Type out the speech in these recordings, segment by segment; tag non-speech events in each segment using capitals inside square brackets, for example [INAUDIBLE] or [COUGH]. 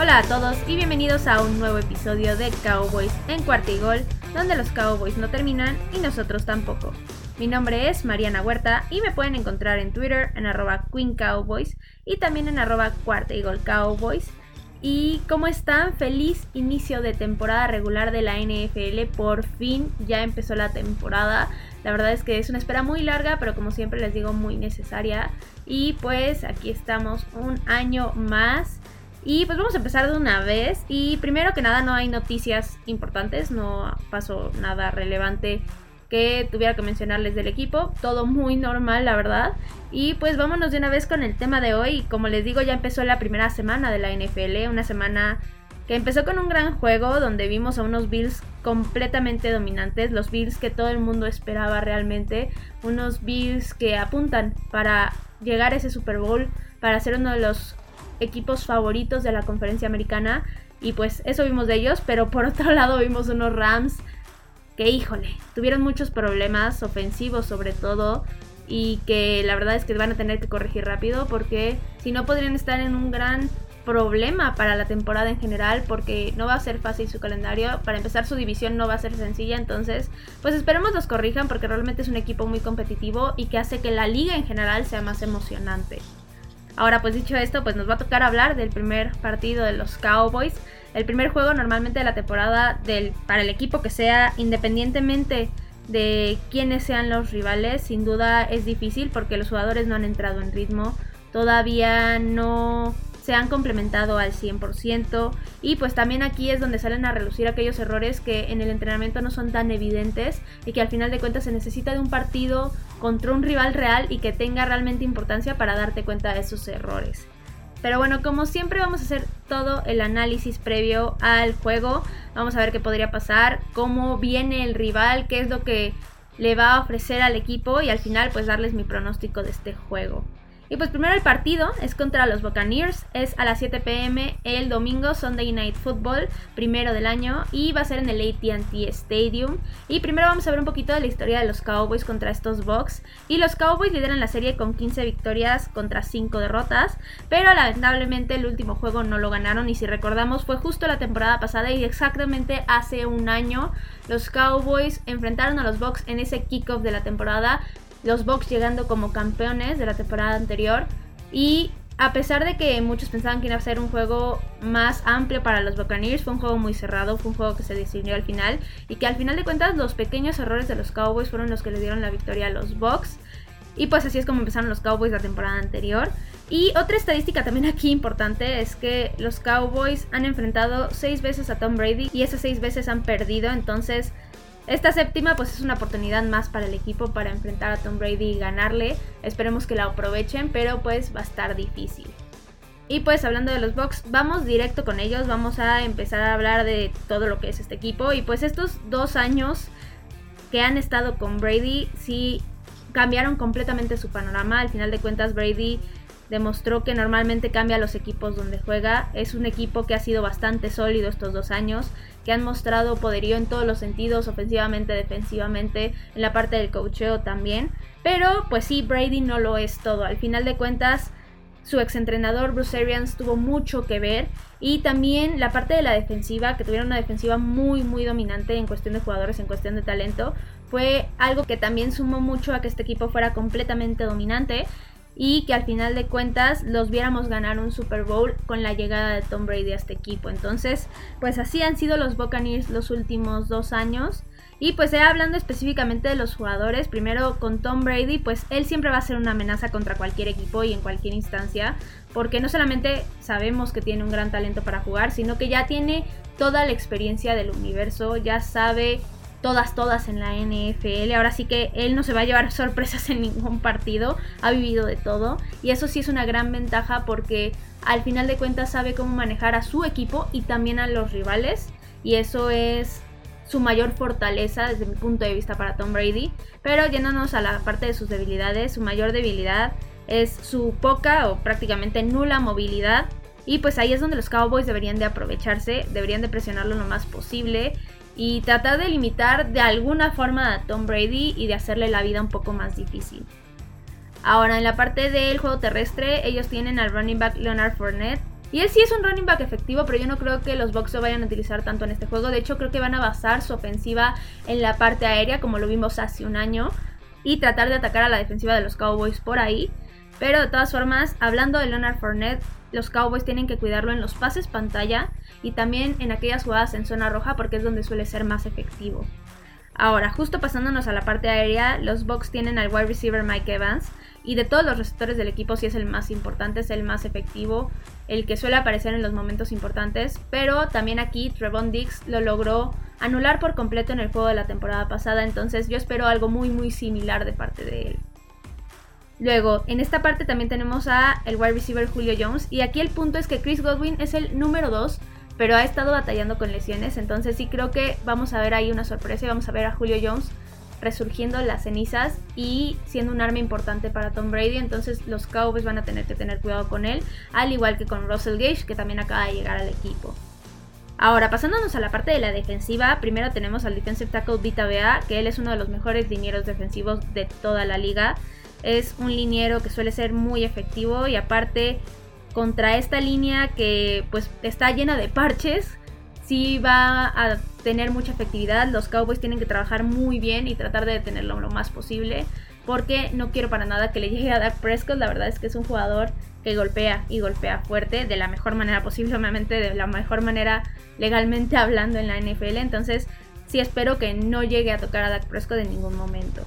Hola a todos y bienvenidos a un nuevo episodio de Cowboys en cuarta y gol, donde los Cowboys no terminan y nosotros tampoco. Mi nombre es Mariana Huerta y me pueden encontrar en Twitter en arroba Queen Cowboys y también en arroba cuarta y gol Cowboys. ¿Y cómo están? Feliz inicio de temporada regular de la NFL. Por fin ya empezó la temporada. La verdad es que es una espera muy larga, pero como siempre les digo, muy necesaria. Y pues aquí estamos un año más. Y pues vamos a empezar de una vez. Y primero que nada no hay noticias importantes, no pasó nada relevante que tuviera que mencionarles del equipo. Todo muy normal, la verdad. Y pues vámonos de una vez con el tema de hoy. Como les digo, ya empezó la primera semana de la NFL. Una semana que empezó con un gran juego donde vimos a unos Bills completamente dominantes. Los Bills que todo el mundo esperaba realmente. Unos Bills que apuntan para llegar a ese Super Bowl. Para ser uno de los equipos favoritos de la conferencia americana. Y pues eso vimos de ellos. Pero por [LAUGHS] otro lado vimos unos Rams que híjole, tuvieron muchos problemas ofensivos sobre todo y que la verdad es que van a tener que corregir rápido porque si no podrían estar en un gran problema para la temporada en general porque no va a ser fácil su calendario. Para empezar su división no va a ser sencilla, entonces pues esperemos los corrijan porque realmente es un equipo muy competitivo y que hace que la liga en general sea más emocionante. Ahora pues dicho esto, pues nos va a tocar hablar del primer partido de los Cowboys. El primer juego normalmente de la temporada del, para el equipo que sea, independientemente de quiénes sean los rivales, sin duda es difícil porque los jugadores no han entrado en ritmo, todavía no se han complementado al 100% y pues también aquí es donde salen a relucir aquellos errores que en el entrenamiento no son tan evidentes y que al final de cuentas se necesita de un partido contra un rival real y que tenga realmente importancia para darte cuenta de esos errores. Pero bueno, como siempre vamos a hacer todo el análisis previo al juego. Vamos a ver qué podría pasar, cómo viene el rival, qué es lo que le va a ofrecer al equipo y al final pues darles mi pronóstico de este juego. Y pues primero el partido es contra los Buccaneers, es a las 7 pm el domingo, Sunday Night Football, primero del año, y va a ser en el ATT Stadium. Y primero vamos a ver un poquito de la historia de los Cowboys contra estos Bucks. Y los Cowboys lideran la serie con 15 victorias contra 5 derrotas, pero lamentablemente el último juego no lo ganaron y si recordamos fue justo la temporada pasada y exactamente hace un año los Cowboys enfrentaron a los Bucks en ese kickoff de la temporada los Bucks llegando como campeones de la temporada anterior y a pesar de que muchos pensaban que iba a ser un juego más amplio para los Buccaneers, fue un juego muy cerrado, fue un juego que se decidió al final y que al final de cuentas los pequeños errores de los Cowboys fueron los que le dieron la victoria a los Bucks. Y pues así es como empezaron los Cowboys la temporada anterior. Y otra estadística también aquí importante es que los Cowboys han enfrentado seis veces a Tom Brady y esas seis veces han perdido. Entonces esta séptima pues es una oportunidad más para el equipo para enfrentar a Tom Brady y ganarle. Esperemos que la aprovechen, pero pues va a estar difícil. Y pues hablando de los Bucks, vamos directo con ellos, vamos a empezar a hablar de todo lo que es este equipo. Y pues estos dos años que han estado con Brady, sí cambiaron completamente su panorama. Al final de cuentas, Brady demostró que normalmente cambia los equipos donde juega. Es un equipo que ha sido bastante sólido estos dos años que han mostrado poderío en todos los sentidos, ofensivamente, defensivamente, en la parte del cocheo también. Pero pues sí, Brady no lo es todo. Al final de cuentas, su exentrenador Bruce Arians tuvo mucho que ver y también la parte de la defensiva, que tuvieron una defensiva muy muy dominante en cuestión de jugadores, en cuestión de talento, fue algo que también sumó mucho a que este equipo fuera completamente dominante y que al final de cuentas los viéramos ganar un Super Bowl con la llegada de Tom Brady a este equipo. Entonces, pues así han sido los Buccaneers los últimos dos años. Y pues ya hablando específicamente de los jugadores, primero con Tom Brady, pues él siempre va a ser una amenaza contra cualquier equipo y en cualquier instancia, porque no solamente sabemos que tiene un gran talento para jugar, sino que ya tiene toda la experiencia del universo, ya sabe todas, todas en la NFL. Ahora sí que él no se va a llevar [LAUGHS] sorpresas en ningún partido, ha vivido de todo y eso sí es una gran ventaja porque al final de cuentas sabe cómo manejar a su equipo y también a los rivales y eso es su mayor fortaleza desde mi punto de vista para Tom Brady. Pero yéndonos a la parte de sus debilidades, su mayor debilidad es su poca o prácticamente nula movilidad. Y pues ahí es donde los Cowboys deberían de aprovecharse, deberían de presionarlo lo más posible y tratar de limitar de alguna forma a Tom Brady y de hacerle la vida un poco más difícil. Ahora, en la parte del juego terrestre, ellos tienen al running back Leonard Fournette, Y él sí es un running back efectivo, pero yo no creo que los Bucks lo vayan a utilizar tanto en este juego. De hecho, creo que van a basar su ofensiva en la parte aérea, como lo vimos hace un año, y tratar de atacar a la defensiva de los Cowboys por ahí. Pero de todas formas, hablando de Leonard Fournette, los Cowboys tienen que cuidarlo en los pases pantalla y también en aquellas jugadas en zona roja porque es donde suele ser más efectivo. Ahora, justo pasándonos a la parte aérea, los Bucks tienen al wide receiver Mike Evans y de todos los receptores del equipo sí es el más importante, es el más efectivo, el que suele aparecer en los momentos importantes, pero también aquí Trevon Dix lo logró anular por completo en el juego de la temporada pasada, entonces yo espero algo muy muy similar de parte de él. Luego, en esta parte también tenemos a el wide receiver Julio Jones y aquí el punto es que Chris Godwin es el número 2, pero ha estado batallando con lesiones, entonces sí creo que vamos a ver ahí una sorpresa y vamos a ver a Julio Jones resurgiendo las cenizas y siendo un arma importante para Tom Brady, entonces los Cowboys van a tener que tener cuidado con él, al igual que con Russell Gage, que también acaba de llegar al equipo. Ahora, pasándonos a la parte de la defensiva, primero tenemos al defensive tackle Vita Bea, que él es uno de los mejores linieros defensivos de toda la liga. Es un liniero que suele ser muy efectivo y aparte contra esta línea que pues está llena de parches, sí va a tener mucha efectividad. Los Cowboys tienen que trabajar muy bien y tratar de detenerlo lo más posible. Porque no quiero para nada que le llegue a Dak Prescott. La verdad es que es un jugador que golpea y golpea fuerte de la mejor manera posible, obviamente de la mejor manera legalmente hablando en la NFL. Entonces sí espero que no llegue a tocar a Dak Prescott en ningún momento.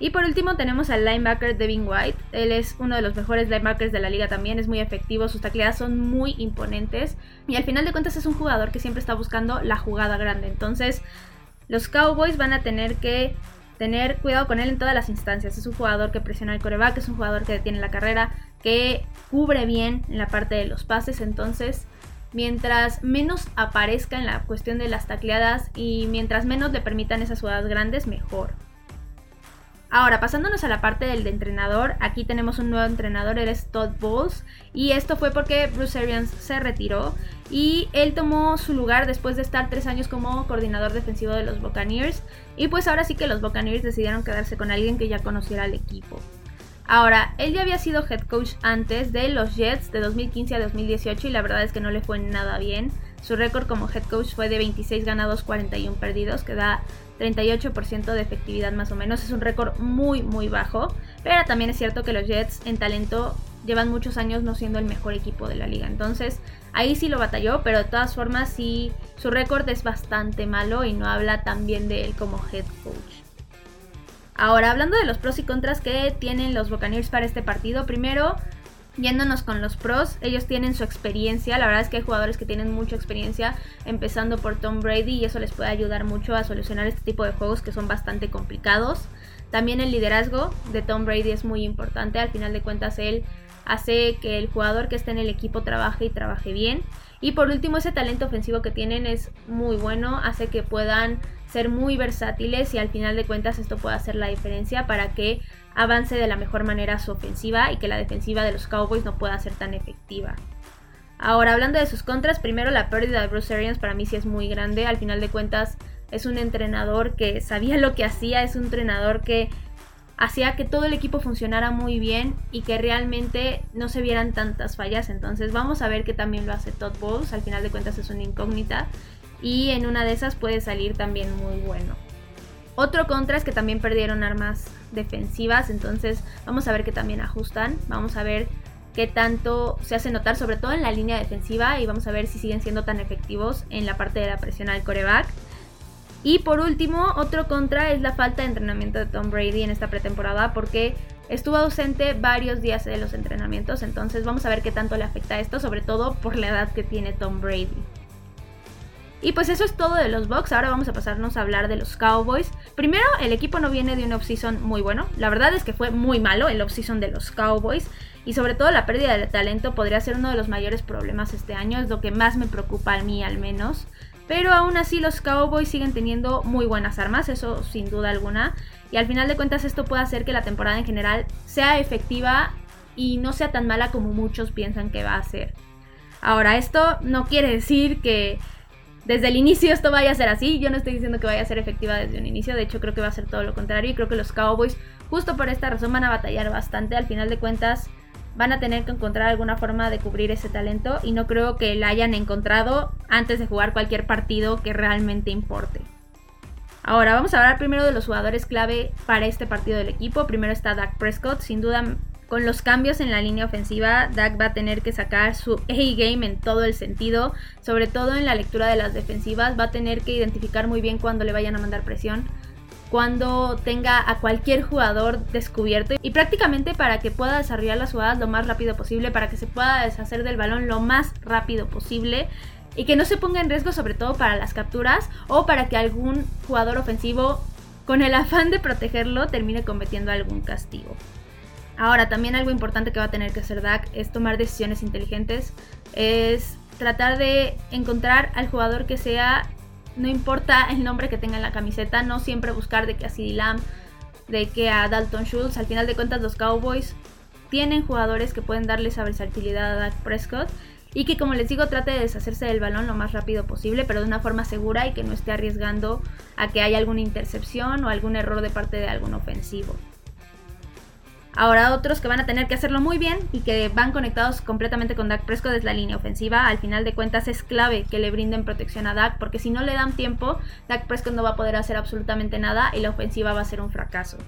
Y por último tenemos al linebacker Devin White. Él es uno de los mejores linebackers de la liga también, es muy efectivo, sus tacleadas son muy imponentes y al final de cuentas es un jugador que siempre está buscando la jugada grande. Entonces los Cowboys van a tener que tener cuidado con él en todas las instancias. Es un jugador que presiona el coreback, es un jugador que detiene la carrera, que cubre bien en la parte de los pases. Entonces, mientras menos aparezca en la cuestión de las tacleadas y mientras menos le permitan esas jugadas grandes, mejor. Ahora, pasándonos a la parte del de entrenador, aquí tenemos un nuevo entrenador, él es Todd Bowles, y esto fue porque Bruce Arians se retiró y él tomó su lugar después de estar tres años como coordinador defensivo de los Buccaneers, y pues ahora sí que los Buccaneers decidieron quedarse con alguien que ya conociera al equipo. Ahora, él ya había sido head coach antes de los Jets de 2015 a 2018 y la verdad es que no le fue nada bien. Su récord como head coach fue de 26 ganados, 41 perdidos, que da 38% de efectividad más o menos. Es un récord muy, muy bajo. Pero también es cierto que los Jets en talento llevan muchos años no siendo el mejor equipo de la liga. Entonces ahí sí lo batalló, pero de todas formas sí, su récord es bastante malo y no habla tan bien de él como head coach. Ahora, hablando de los pros y contras que tienen los Buccaneers para este partido, primero Yéndonos con los pros, ellos tienen su experiencia, la verdad es que hay jugadores que tienen mucha experiencia, empezando por Tom Brady, y eso les puede ayudar mucho a solucionar este tipo de juegos que son bastante complicados. También el liderazgo de Tom Brady es muy importante, al final de cuentas él hace que el jugador que esté en el equipo trabaje y trabaje bien. Y por último, ese talento ofensivo que tienen es muy bueno, hace que puedan ser muy versátiles y al final de cuentas esto puede hacer la diferencia para que avance de la mejor manera su ofensiva y que la defensiva de los Cowboys no pueda ser tan efectiva. Ahora, hablando de sus contras, primero la pérdida de Bruce Arians para mí sí es muy grande. Al final de cuentas, es un entrenador que sabía lo que hacía, es un entrenador que hacía que todo el equipo funcionara muy bien y que realmente no se vieran tantas fallas. Entonces, vamos a ver que también lo hace Todd Bowles. Al final de cuentas, es una incógnita y en una de esas puede salir también muy bueno. Otro contra es que también perdieron armas defensivas, entonces vamos a ver que también ajustan, vamos a ver qué tanto se hace notar, sobre todo en la línea defensiva, y vamos a ver si siguen siendo tan efectivos en la parte de la presión al coreback. Y por último, otro contra es la falta de entrenamiento de Tom Brady en esta pretemporada, porque estuvo ausente varios días de los entrenamientos, entonces vamos a ver qué tanto le afecta esto, sobre todo por la edad que tiene Tom Brady. Y pues eso es todo de los Bucks. Ahora vamos a pasarnos a hablar de los Cowboys. Primero, el equipo no viene de un offseason muy bueno. La verdad es que fue muy malo el offseason de los Cowboys. Y sobre todo la pérdida de talento podría ser uno de los mayores problemas este año. Es lo que más me preocupa a mí al menos. Pero aún así los Cowboys siguen teniendo muy buenas armas, eso sin duda alguna. Y al final de cuentas esto puede hacer que la temporada en general sea efectiva y no sea tan mala como muchos piensan que va a ser. Ahora, esto no quiere decir que desde el inicio esto vaya a ser así. Yo no estoy diciendo que vaya a ser efectiva desde un inicio. De hecho, creo que va a ser todo lo contrario. Y creo que los Cowboys, justo por esta razón, van a batallar bastante. Al final de cuentas, van a tener que encontrar alguna forma de cubrir ese talento y no creo que la hayan encontrado antes de jugar cualquier partido que realmente importe. Ahora vamos a hablar primero de los jugadores clave para este partido del equipo. Primero está Dak Prescott, sin duda con los cambios en la línea ofensiva, Dak va a tener que sacar su A-game en todo el sentido, sobre todo en la lectura de las defensivas, va a tener que identificar muy bien cuando le vayan a mandar presión, cuando tenga a cualquier jugador descubierto y prácticamente para que pueda desarrollar las jugadas lo más rápido posible, para que se pueda deshacer del balón lo más rápido posible y que no se ponga en riesgo sobre todo para las capturas o para que algún jugador ofensivo con el afán de protegerlo termine cometiendo algún castigo. Ahora, también algo importante que va a tener que hacer Dak es tomar decisiones inteligentes, es tratar de encontrar al jugador que sea, no importa el nombre que tenga en la camiseta, no siempre buscar de que a CD Lamb, de que a Dalton Schultz, al final de cuentas los Cowboys tienen jugadores que pueden darle esa versatilidad a Dak Prescott y que como les digo trate de deshacerse del balón lo más rápido posible, pero de una forma segura y que no esté arriesgando a que haya alguna intercepción o algún error de parte de algún ofensivo. Ahora otros que van a tener que hacerlo muy bien y que van conectados completamente con Dak Prescott es la línea ofensiva. Al final de cuentas es clave que le brinden protección a Dak porque si no le dan tiempo, Dak Prescott no va a poder hacer absolutamente nada y la ofensiva va a ser un fracaso.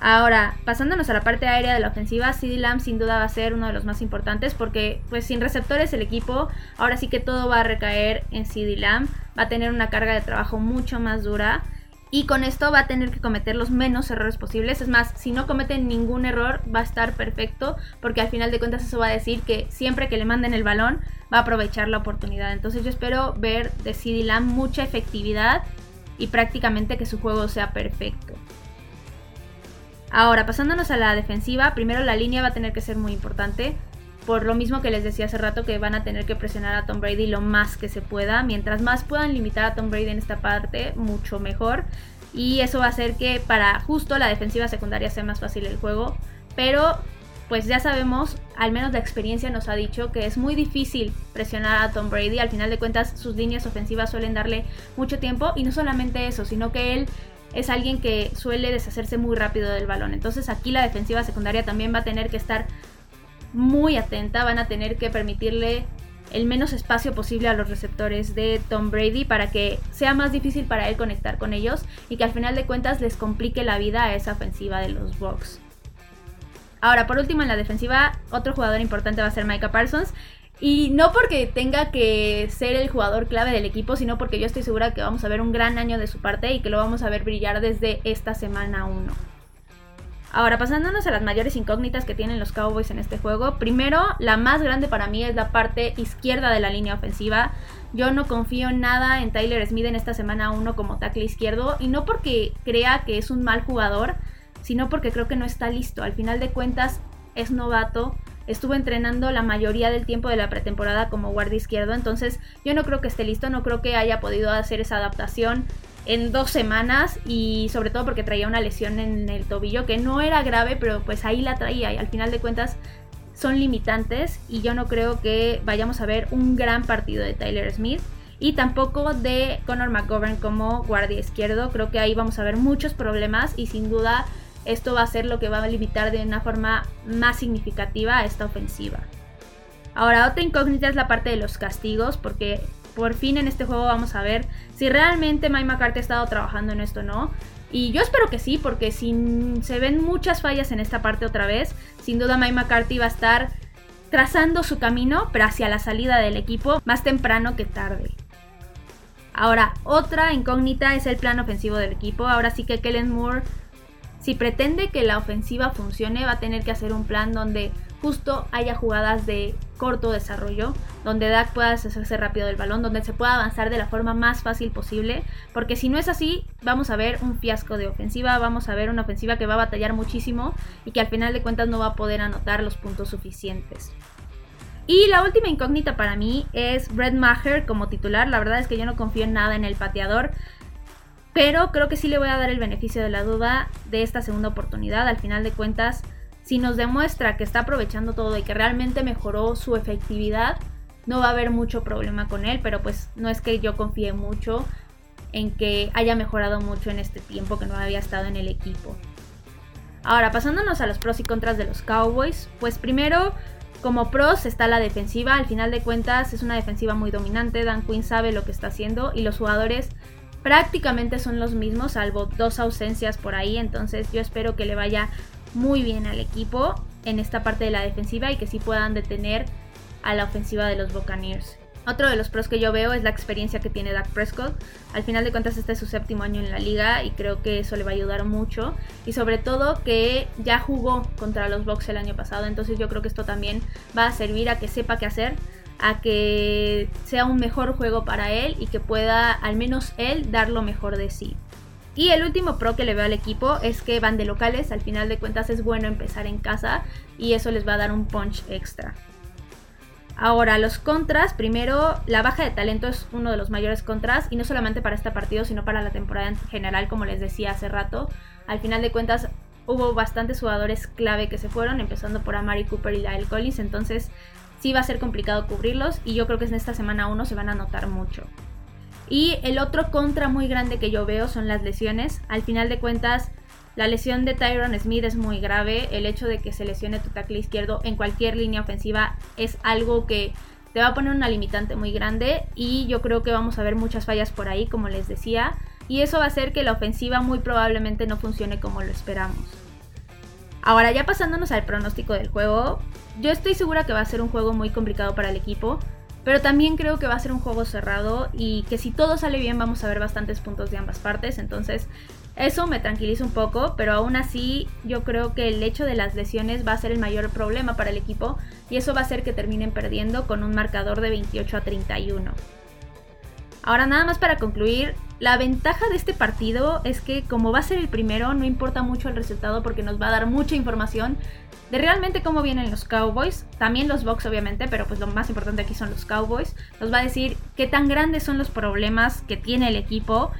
Ahora, pasándonos a la parte aérea de la ofensiva, CD Lamb sin duda va a ser uno de los más importantes porque pues sin receptores el equipo, ahora sí que todo va a recaer en CD Lamb, va a tener una carga de trabajo mucho más dura y con esto va a tener que cometer los menos errores posibles. Es más, si no cometen ningún error va a estar perfecto porque al final de cuentas eso va a decir que siempre que le manden el balón va a aprovechar la oportunidad. Entonces yo espero ver de CD mucha efectividad y prácticamente que su juego sea perfecto. Ahora, pasándonos a la defensiva, primero la línea va a tener que ser muy importante por lo mismo que les decía hace rato que van a tener que presionar a Tom Brady lo más que se pueda. Mientras más puedan limitar a Tom Brady en esta parte, mucho mejor. Y eso va a hacer que para justo la defensiva secundaria sea más fácil el juego. Pero pues ya sabemos, al menos la experiencia nos ha dicho que es muy difícil presionar a Tom Brady. Al final de cuentas sus líneas ofensivas suelen darle mucho tiempo. Y no solamente eso, sino que él es alguien que suele deshacerse muy rápido del balón. Entonces aquí la defensiva secundaria también va a tener que estar muy atenta, van a tener que permitirle el menos espacio posible a los receptores de Tom Brady para que sea más difícil para él conectar con ellos y que al final de cuentas les complique la vida a esa ofensiva de los Bucks. Ahora, por último, en la defensiva, otro jugador importante va a ser Micah Parsons. Y no porque tenga que ser el jugador clave del equipo, sino porque yo estoy segura que vamos a ver un gran año de su parte y que lo vamos a ver brillar desde esta semana 1. Ahora, pasándonos a las mayores incógnitas que tienen los Cowboys en este juego. Primero, la más grande para mí es la parte izquierda de la línea ofensiva. Yo no confío nada en Tyler Smith en esta semana 1 como tackle izquierdo. Y no porque crea que es un mal jugador, sino porque creo que no está listo. Al final de cuentas, es novato. Estuvo entrenando la mayoría del tiempo de la pretemporada como guardia izquierdo. Entonces, yo no creo que esté listo. No creo que haya podido hacer esa adaptación en dos semanas y sobre todo porque traía una lesión en el tobillo que no era grave, pero pues ahí la traía y al final de cuentas son limitantes y yo no creo que vayamos a ver un gran partido de Tyler Smith y tampoco de Conor McGovern como guardia izquierdo. Creo que ahí vamos a ver muchos problemas y sin duda esto va a ser lo que va a limitar de una forma más significativa a esta ofensiva. Ahora, otra incógnita es la parte de los castigos, porque por fin en este juego vamos a ver si realmente Mike McCarthy ha estado trabajando en esto o no. Y yo espero que sí, porque si se ven muchas fallas en esta parte otra vez, sin duda Mike McCarthy va a estar trazando su camino, pero hacia la salida del equipo más temprano que tarde. Ahora, otra incógnita es el plan ofensivo del equipo. Ahora sí que Kellen Moore, si pretende que la ofensiva funcione, va a tener que hacer un plan donde justo haya jugadas de corto desarrollo, donde Dak pueda deshacerse rápido del balón, donde se pueda avanzar de la forma más fácil posible, porque si no es así, vamos a ver un fiasco de ofensiva, vamos a ver una ofensiva que va a batallar muchísimo y que al final de cuentas no va a poder anotar los puntos suficientes. Y la última incógnita para mí es Brett Maher como titular. La verdad es que yo no confío en nada en el pateador. Pero creo que sí le voy a dar el beneficio de la duda de esta segunda oportunidad. Al final de cuentas, si nos demuestra que está aprovechando todo y que realmente mejoró su efectividad, no va a haber mucho problema con él, pero pues no es que yo confíe mucho en que haya mejorado mucho en este tiempo que no había estado en el equipo. Ahora, pasándonos a los pros y contras de los Cowboys, pues primero, como pros está la defensiva, al final de cuentas es una defensiva muy dominante, Dan Quinn sabe lo que está haciendo y los jugadores prácticamente son los mismos, salvo dos ausencias por ahí, entonces yo espero que le vaya muy bien al equipo en esta parte de la defensiva y que sí puedan detener a la ofensiva de los Buccaneers. Otro de los pros que yo veo es la experiencia que tiene Dak Prescott. Al final de cuentas este es su séptimo año en la liga y creo que eso le va a ayudar mucho. Y sobre todo que ya jugó contra los Bucks el año pasado. Entonces yo creo que esto también va a servir a que sepa qué hacer. A que sea un mejor juego para él y que pueda al menos él dar lo mejor de sí. Y el último pro que le veo al equipo es que van de locales, al final de cuentas es bueno empezar en casa y eso les va a dar un punch extra. Ahora, los contras, primero, la baja de talento es uno de los mayores contras, y no solamente para este partido, sino para la temporada en general, como les decía hace rato. Al final de cuentas, hubo bastantes jugadores clave que se fueron, empezando por Amari Cooper y Lyle Collins, entonces sí va a ser complicado cubrirlos, y yo creo que en esta semana 1 se van a notar mucho. Y el otro contra muy grande que yo veo son las lesiones. Al final de cuentas, la lesión de Tyron Smith es muy grave. El hecho de que se lesione tu tackle izquierdo en cualquier línea ofensiva es algo que te va a poner una limitante muy grande y yo creo que vamos a ver muchas fallas por ahí, como les decía, y eso va a hacer que la ofensiva muy probablemente no funcione como lo esperamos. Ahora ya pasándonos al pronóstico del juego, yo estoy segura que va a ser un juego muy complicado para el equipo, pero también creo que va a ser un juego cerrado y que si todo sale bien vamos a ver bastantes puntos de ambas partes, entonces eso me tranquiliza un poco, pero aún así yo creo que el hecho de las lesiones va a ser el mayor problema para el equipo y eso va a hacer que terminen perdiendo con un marcador de 28 a 31. Ahora nada más para concluir, la ventaja de este partido es que como va a ser el primero, no importa mucho el resultado porque nos va a dar mucha información de realmente cómo vienen los Cowboys, también los Bucks obviamente, pero pues lo más importante aquí son los Cowboys. Nos va a decir qué tan grandes son los problemas que tiene el equipo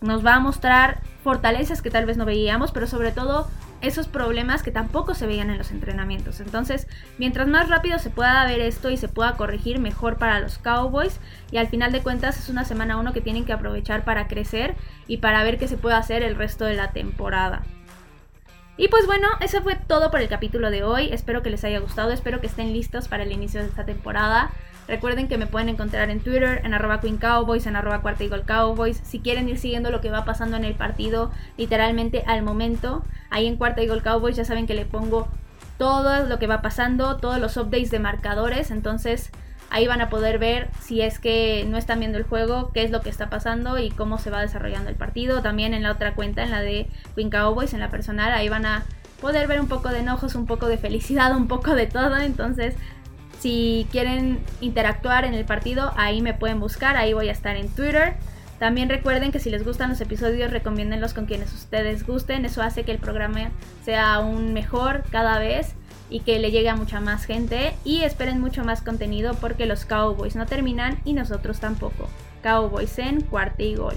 nos va a mostrar fortalezas que tal vez no veíamos, pero sobre todo esos problemas que tampoco se veían en los entrenamientos. Entonces, mientras más rápido se pueda ver esto y se pueda corregir, mejor para los Cowboys. Y al final de cuentas es una semana uno que tienen que aprovechar para crecer y para ver qué se puede hacer el resto de la temporada. Y pues bueno, eso fue todo por el capítulo de hoy. Espero que les haya gustado, espero que estén listos para el inicio de esta temporada. Recuerden que me pueden encontrar en Twitter, en arroba Queen Cowboys, en arroba Cuarta Cowboys. Si quieren ir siguiendo lo que va pasando en el partido, literalmente al momento, ahí en Cuarta Eagle Cowboys ya saben que le pongo todo lo que va pasando, todos los updates de marcadores. Entonces ahí van a poder ver si es que no están viendo el juego, qué es lo que está pasando y cómo se va desarrollando el partido. También en la otra cuenta, en la de Queen Cowboys, en la personal, ahí van a poder ver un poco de enojos, un poco de felicidad, [LAUGHS] un poco de todo. Entonces si quieren interactuar en el partido, ahí me pueden buscar, ahí voy a estar en Twitter. También recuerden que si les gustan los episodios, recomiéndenlos con quienes ustedes gusten. Eso hace que el programa sea aún mejor cada vez y que le llegue a mucha más gente. Y esperen mucho más contenido porque los Cowboys no terminan y nosotros tampoco. Cowboys en cuarta y gol.